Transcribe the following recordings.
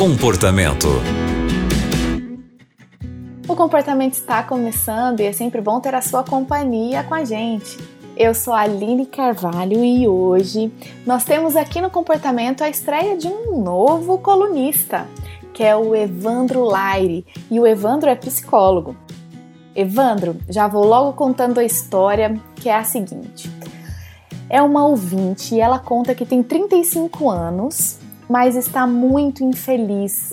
Comportamento. O comportamento está começando e é sempre bom ter a sua companhia com a gente. Eu sou a Aline Carvalho e hoje nós temos aqui no comportamento a estreia de um novo colunista, que é o Evandro Laire. E o Evandro é psicólogo. Evandro, já vou logo contando a história, que é a seguinte. É uma ouvinte e ela conta que tem 35 anos, mas está muito infeliz.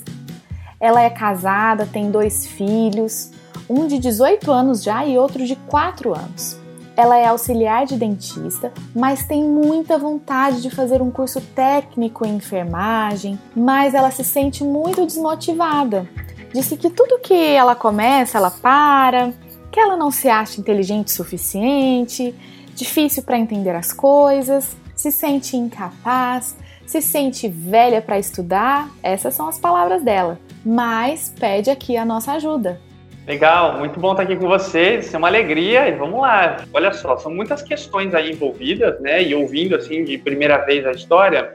Ela é casada, tem dois filhos, um de 18 anos já e outro de 4 anos. Ela é auxiliar de dentista, mas tem muita vontade de fazer um curso técnico em enfermagem, mas ela se sente muito desmotivada. Disse que tudo que ela começa, ela para, que ela não se acha inteligente o suficiente, difícil para entender as coisas, se sente incapaz, se sente velha para estudar. Essas são as palavras dela. Mas pede aqui a nossa ajuda. Legal, muito bom estar aqui com vocês, é uma alegria e vamos lá. Olha só, são muitas questões aí envolvidas, né? E ouvindo assim de primeira vez a história,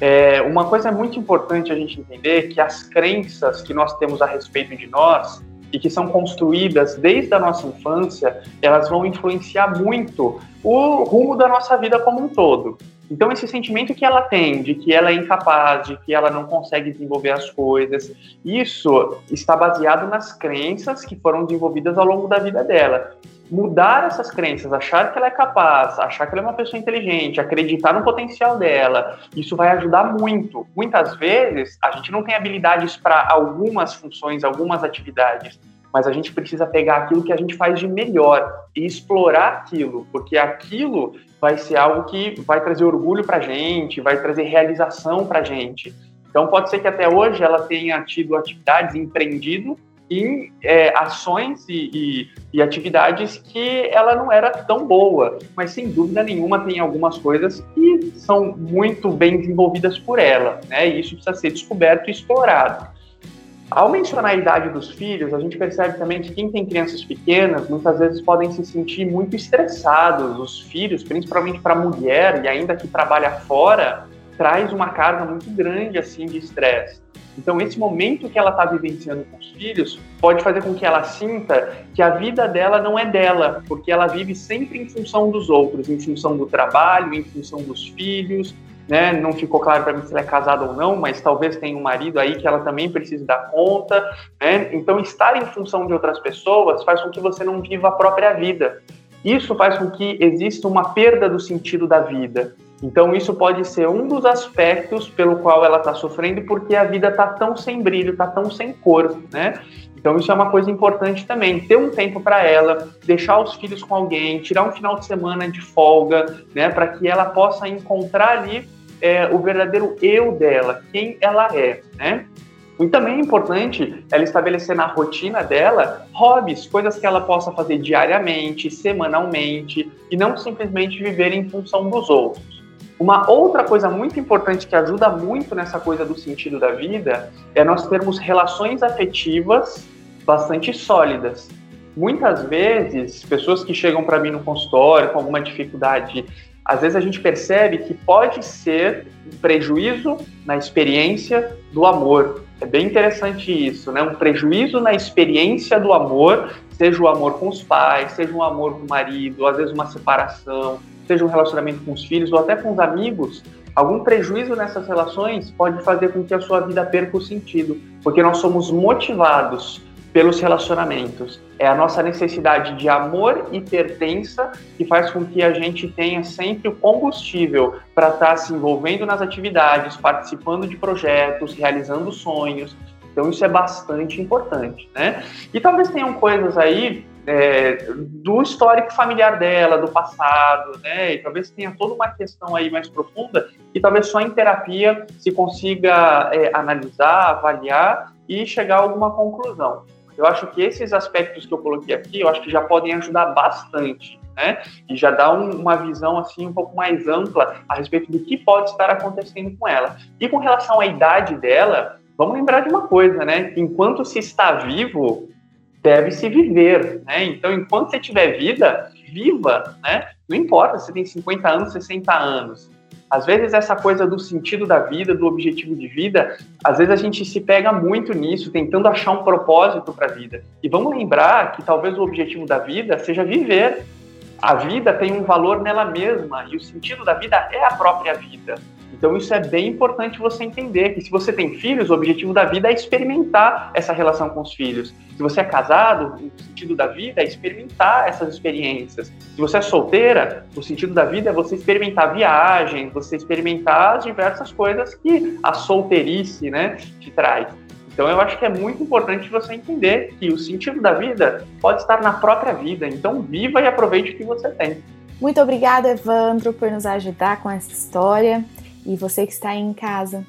é, uma coisa muito importante a gente entender que as crenças que nós temos a respeito de nós e que são construídas desde a nossa infância, elas vão influenciar muito o rumo da nossa vida como um todo. Então, esse sentimento que ela tem de que ela é incapaz, de que ela não consegue desenvolver as coisas, isso está baseado nas crenças que foram desenvolvidas ao longo da vida dela. Mudar essas crenças, achar que ela é capaz, achar que ela é uma pessoa inteligente, acreditar no potencial dela, isso vai ajudar muito. Muitas vezes, a gente não tem habilidades para algumas funções, algumas atividades mas a gente precisa pegar aquilo que a gente faz de melhor e explorar aquilo, porque aquilo vai ser algo que vai trazer orgulho para a gente, vai trazer realização para a gente. Então, pode ser que até hoje ela tenha tido atividades, empreendido em é, ações e, e, e, atividades que ela não era tão boa, mas sem dúvida nenhuma tem algumas coisas que são muito bem desenvolvidas por ela, né? E isso precisa ser descoberto e explorado. Ao mencionar a idade dos filhos, a gente percebe também que quem tem crianças pequenas muitas vezes podem se sentir muito estressados. Os filhos, principalmente para a mulher e ainda que trabalha fora, traz uma carga muito grande assim de estresse. Então, esse momento que ela está vivenciando com os filhos pode fazer com que ela sinta que a vida dela não é dela, porque ela vive sempre em função dos outros, em função do trabalho, em função dos filhos, né? Não ficou claro para mim se ela é casada ou não, mas talvez tenha um marido aí que ela também precise dar conta, né? Então, estar em função de outras pessoas faz com que você não viva a própria vida. Isso faz com que exista uma perda do sentido da vida. Então, isso pode ser um dos aspectos pelo qual ela está sofrendo, porque a vida está tão sem brilho, está tão sem cor, né? Então, isso é uma coisa importante também. Ter um tempo para ela, deixar os filhos com alguém, tirar um final de semana de folga, né? Para que ela possa encontrar ali é, o verdadeiro eu dela, quem ela é, né? E também é importante ela estabelecer na rotina dela hobbies, coisas que ela possa fazer diariamente, semanalmente, e não simplesmente viver em função dos outros. Uma outra coisa muito importante que ajuda muito nessa coisa do sentido da vida é nós termos relações afetivas bastante sólidas. Muitas vezes, pessoas que chegam para mim no consultório com alguma dificuldade, às vezes a gente percebe que pode ser um prejuízo na experiência do amor. É bem interessante isso, né? Um prejuízo na experiência do amor, seja o amor com os pais, seja um amor com o marido, às vezes uma separação, seja um relacionamento com os filhos ou até com os amigos, algum prejuízo nessas relações pode fazer com que a sua vida perca o sentido, porque nós somos motivados pelos relacionamentos. É a nossa necessidade de amor e pertença que faz com que a gente tenha sempre o combustível para estar tá se envolvendo nas atividades, participando de projetos, realizando sonhos. Então isso é bastante importante, né? E talvez tenham coisas aí é, do histórico familiar dela, do passado, né? E talvez tenha toda uma questão aí mais profunda e talvez só em terapia se consiga é, analisar, avaliar e chegar a alguma conclusão. Eu acho que esses aspectos que eu coloquei aqui, eu acho que já podem ajudar bastante, né? E já dá um, uma visão assim um pouco mais ampla a respeito do que pode estar acontecendo com ela. E com relação à idade dela, vamos lembrar de uma coisa, né? Enquanto se está vivo, deve-se viver, né? Então, enquanto você tiver vida, viva, né? Não importa se tem 50 anos, 60 anos. Às vezes essa coisa do sentido da vida, do objetivo de vida, às vezes a gente se pega muito nisso, tentando achar um propósito para a vida. E vamos lembrar que talvez o objetivo da vida seja viver. A vida tem um valor nela mesma e o sentido da vida é a própria vida. Então isso é bem importante você entender que se você tem filhos, o objetivo da vida é experimentar essa relação com os filhos. Se você é casado, o sentido da vida é experimentar essas experiências. Se você é solteira, o sentido da vida é você experimentar viagens, você experimentar as diversas coisas que a solteirice, né, te traz. Então eu acho que é muito importante você entender que o sentido da vida pode estar na própria vida. Então viva e aproveite o que você tem. Muito obrigada, Evandro, por nos ajudar com essa história. E você que está aí em casa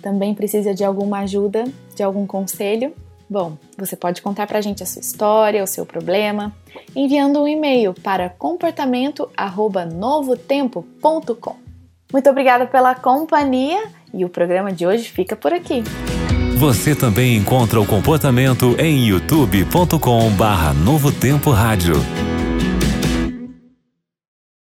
também precisa de alguma ajuda, de algum conselho? Bom, você pode contar para a gente a sua história, o seu problema, enviando um e-mail para comportamento@novotempo.com. Muito obrigada pela companhia e o programa de hoje fica por aqui. Você também encontra o comportamento em youtube.com/novotempo rádio.